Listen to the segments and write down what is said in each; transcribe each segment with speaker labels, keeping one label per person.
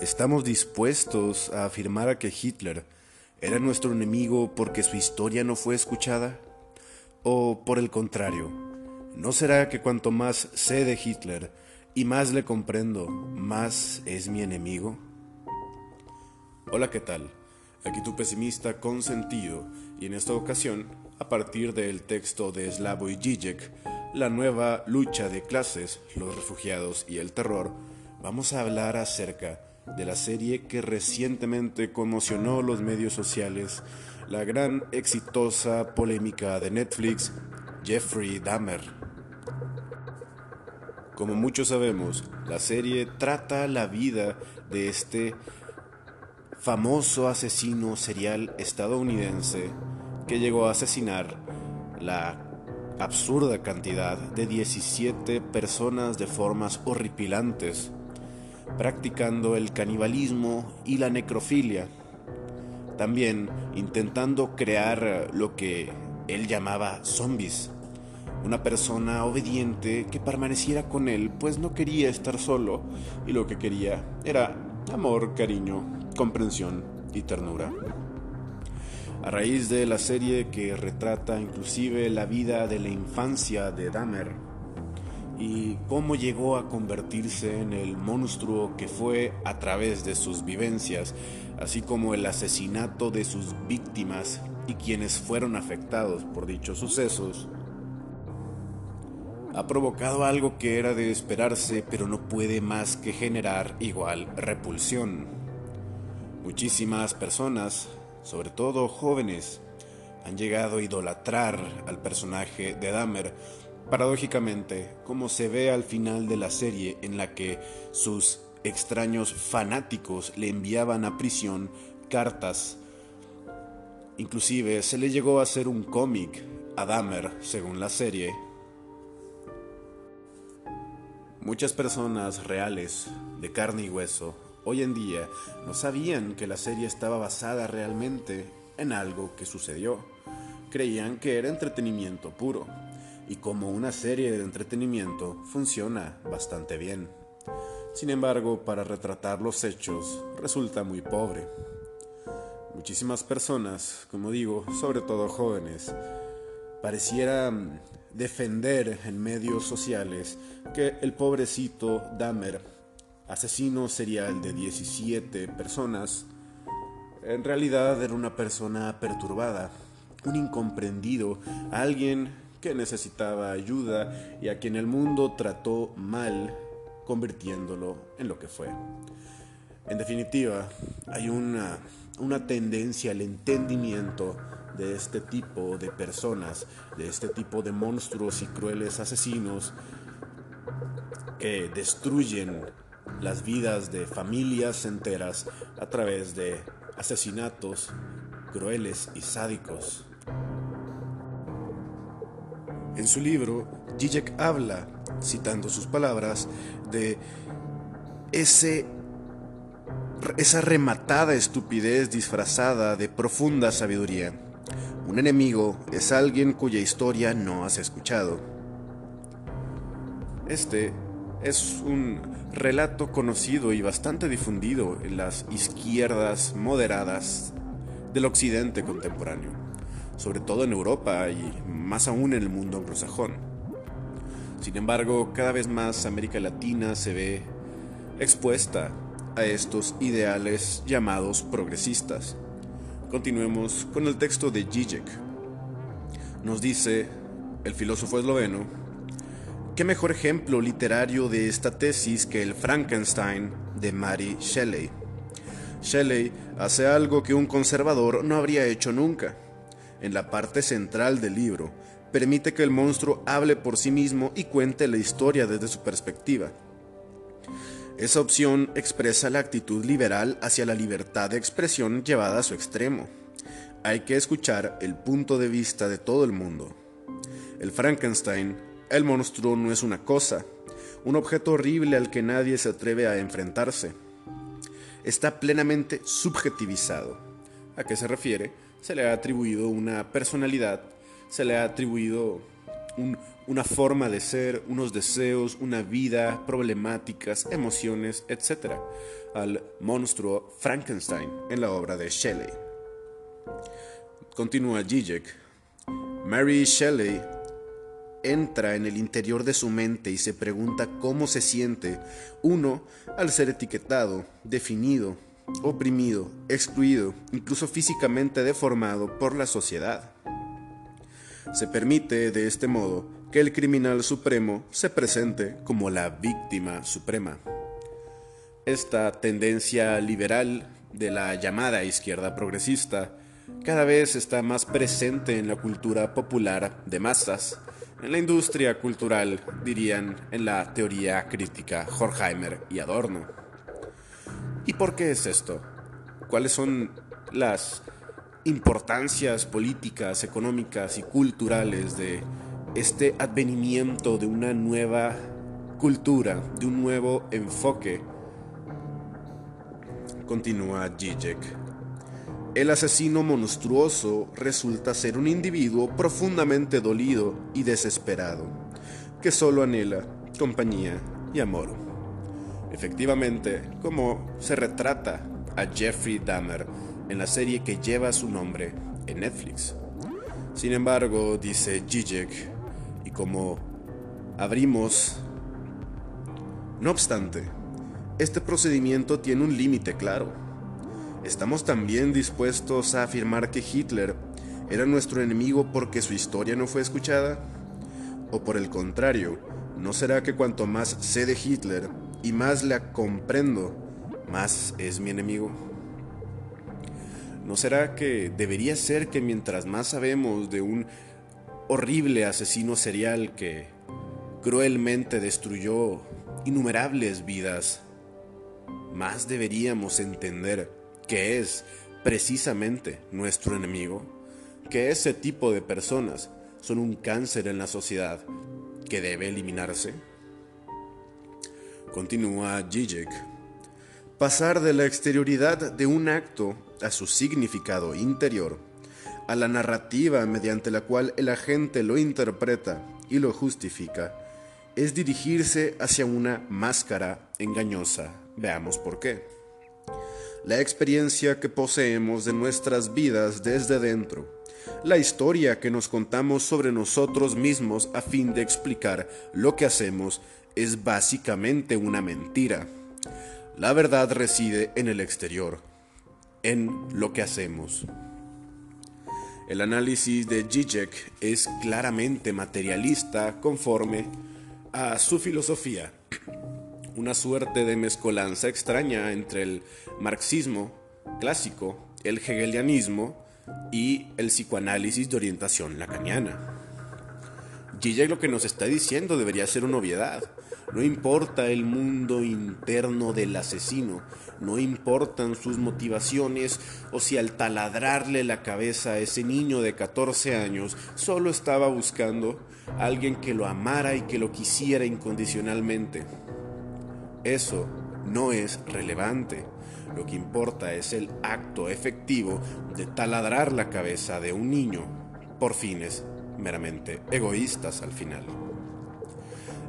Speaker 1: ¿Estamos dispuestos a afirmar que Hitler era nuestro enemigo porque su historia no fue escuchada? ¿O por el contrario, no será que cuanto más sé de Hitler y más le comprendo, más es mi enemigo? Hola, ¿qué tal? Aquí tu pesimista con sentido y en esta ocasión, a partir del texto de Slavoj Žižek, La nueva lucha de clases, los refugiados y el terror, vamos a hablar acerca de la serie que recientemente conmocionó los medios sociales, la gran exitosa polémica de Netflix, Jeffrey Dahmer. Como muchos sabemos, la serie trata la vida de este famoso asesino serial estadounidense que llegó a asesinar la absurda cantidad de 17 personas de formas horripilantes practicando el canibalismo y la necrofilia, también intentando crear lo que él llamaba zombies, una persona obediente que permaneciera con él, pues no quería estar solo y lo que quería era amor, cariño, comprensión y ternura. A raíz de la serie que retrata inclusive la vida de la infancia de Dahmer, y cómo llegó a convertirse en el monstruo que fue a través de sus vivencias, así como el asesinato de sus víctimas y quienes fueron afectados por dichos sucesos, ha provocado algo que era de esperarse, pero no puede más que generar igual repulsión. Muchísimas personas, sobre todo jóvenes, han llegado a idolatrar al personaje de Dahmer Paradójicamente, como se ve al final de la serie en la que sus extraños fanáticos le enviaban a prisión cartas, inclusive se le llegó a hacer un cómic a Dahmer, según la serie, Muchas personas reales, de carne y hueso, hoy en día no sabían que la serie estaba basada realmente en algo que sucedió. Creían que era entretenimiento puro y como una serie de entretenimiento funciona bastante bien. Sin embargo, para retratar los hechos resulta muy pobre. Muchísimas personas, como digo, sobre todo jóvenes, parecieran defender en medios sociales que el pobrecito Dahmer, asesino serial de 17 personas, en realidad era una persona perturbada, un incomprendido, alguien que necesitaba ayuda y a quien el mundo trató mal, convirtiéndolo en lo que fue. En definitiva, hay una, una tendencia al entendimiento de este tipo de personas, de este tipo de monstruos y crueles asesinos que destruyen las vidas de familias enteras a través de asesinatos crueles y sádicos. En su libro, Zizek habla, citando sus palabras, de ese, esa rematada estupidez disfrazada de profunda sabiduría. Un enemigo es alguien cuya historia no has escuchado. Este es un relato conocido y bastante difundido en las izquierdas moderadas del occidente contemporáneo sobre todo en Europa y más aún en el mundo anglosajón. Sin embargo, cada vez más América Latina se ve expuesta a estos ideales llamados progresistas. Continuemos con el texto de Zizek. Nos dice el filósofo esloveno, ¿qué mejor ejemplo literario de esta tesis que el Frankenstein de Mary Shelley? Shelley hace algo que un conservador no habría hecho nunca en la parte central del libro, permite que el monstruo hable por sí mismo y cuente la historia desde su perspectiva. Esa opción expresa la actitud liberal hacia la libertad de expresión llevada a su extremo. Hay que escuchar el punto de vista de todo el mundo. El Frankenstein, el monstruo no es una cosa, un objeto horrible al que nadie se atreve a enfrentarse. Está plenamente subjetivizado. ¿A qué se refiere? Se le ha atribuido una personalidad, se le ha atribuido un una forma de ser, unos deseos, una vida, problemáticas, emociones, etc., al monstruo Frankenstein en la obra de Shelley. Continúa Zizek. Mary Shelley entra en el interior de su mente y se pregunta cómo se siente uno al ser etiquetado, definido, oprimido, excluido, incluso físicamente deformado por la sociedad. Se permite, de este modo, que el criminal supremo se presente como la víctima suprema. Esta tendencia liberal de la llamada izquierda progresista cada vez está más presente en la cultura popular de masas, en la industria cultural, dirían en la teoría crítica Horkheimer y Adorno. ¿Y por qué es esto? ¿Cuáles son las importancias políticas, económicas y culturales de este advenimiento de una nueva cultura, de un nuevo enfoque? Continúa Zizek. El asesino monstruoso resulta ser un individuo profundamente dolido y desesperado, que solo anhela compañía y amor. Efectivamente, como se retrata a Jeffrey Dahmer en la serie que lleva su nombre en Netflix. Sin embargo, dice Zizek, y como abrimos... No obstante, este procedimiento tiene un límite claro. ¿Estamos también dispuestos a afirmar que Hitler era nuestro enemigo porque su historia no fue escuchada? ¿O por el contrario, no será que cuanto más sé de Hitler y más la comprendo, más es mi enemigo? ¿No será que debería ser que mientras más sabemos de un horrible asesino serial que cruelmente destruyó innumerables vidas, más deberíamos entender que es precisamente nuestro enemigo? Que ese tipo de personas son un cáncer en la sociedad que debe eliminarse? Continúa Zizek. Pasar de la exterioridad de un acto a su significado interior, a la narrativa mediante la cual el agente lo interpreta y lo justifica, es dirigirse hacia una máscara engañosa. Veamos por qué. La experiencia que poseemos de nuestras vidas desde dentro, la historia que nos contamos sobre nosotros mismos a fin de explicar lo que hacemos, es básicamente una mentira. La verdad reside en el exterior, en lo que hacemos. El análisis de Zizek es claramente materialista conforme a su filosofía, una suerte de mezcolanza extraña entre el marxismo clásico, el hegelianismo y el psicoanálisis de orientación lacaniana. Zizek lo que nos está diciendo debería ser una obviedad. No importa el mundo interno del asesino, no importan sus motivaciones o si al taladrarle la cabeza a ese niño de 14 años solo estaba buscando a alguien que lo amara y que lo quisiera incondicionalmente. Eso no es relevante. Lo que importa es el acto efectivo de taladrar la cabeza de un niño por fines meramente egoístas al final.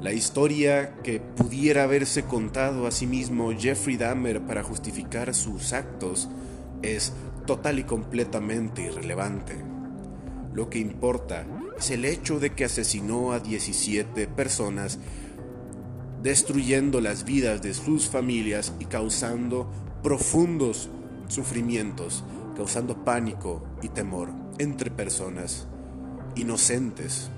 Speaker 1: La historia que pudiera haberse contado a sí mismo Jeffrey Dahmer para justificar sus actos es total y completamente irrelevante. Lo que importa es el hecho de que asesinó a 17 personas, destruyendo las vidas de sus familias y causando profundos sufrimientos, causando pánico y temor entre personas inocentes.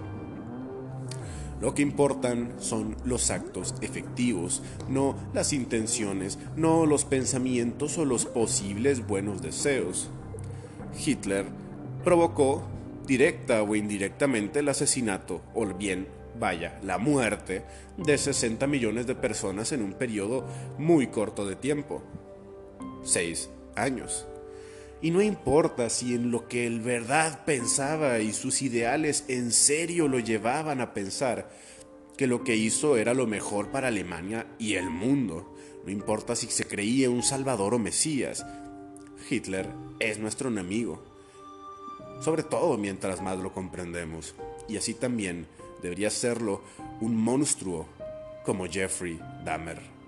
Speaker 1: Lo que importan son los actos efectivos, no las intenciones, no los pensamientos o los posibles buenos deseos. Hitler provocó directa o indirectamente el asesinato, o bien, vaya, la muerte de 60 millones de personas en un periodo muy corto de tiempo. Seis años. Y no importa si en lo que el verdad pensaba y sus ideales en serio lo llevaban a pensar que lo que hizo era lo mejor para Alemania y el mundo. No importa si se creía un salvador o mesías. Hitler es nuestro enemigo. Sobre todo mientras más lo comprendemos. Y así también debería serlo un monstruo como Jeffrey Dahmer.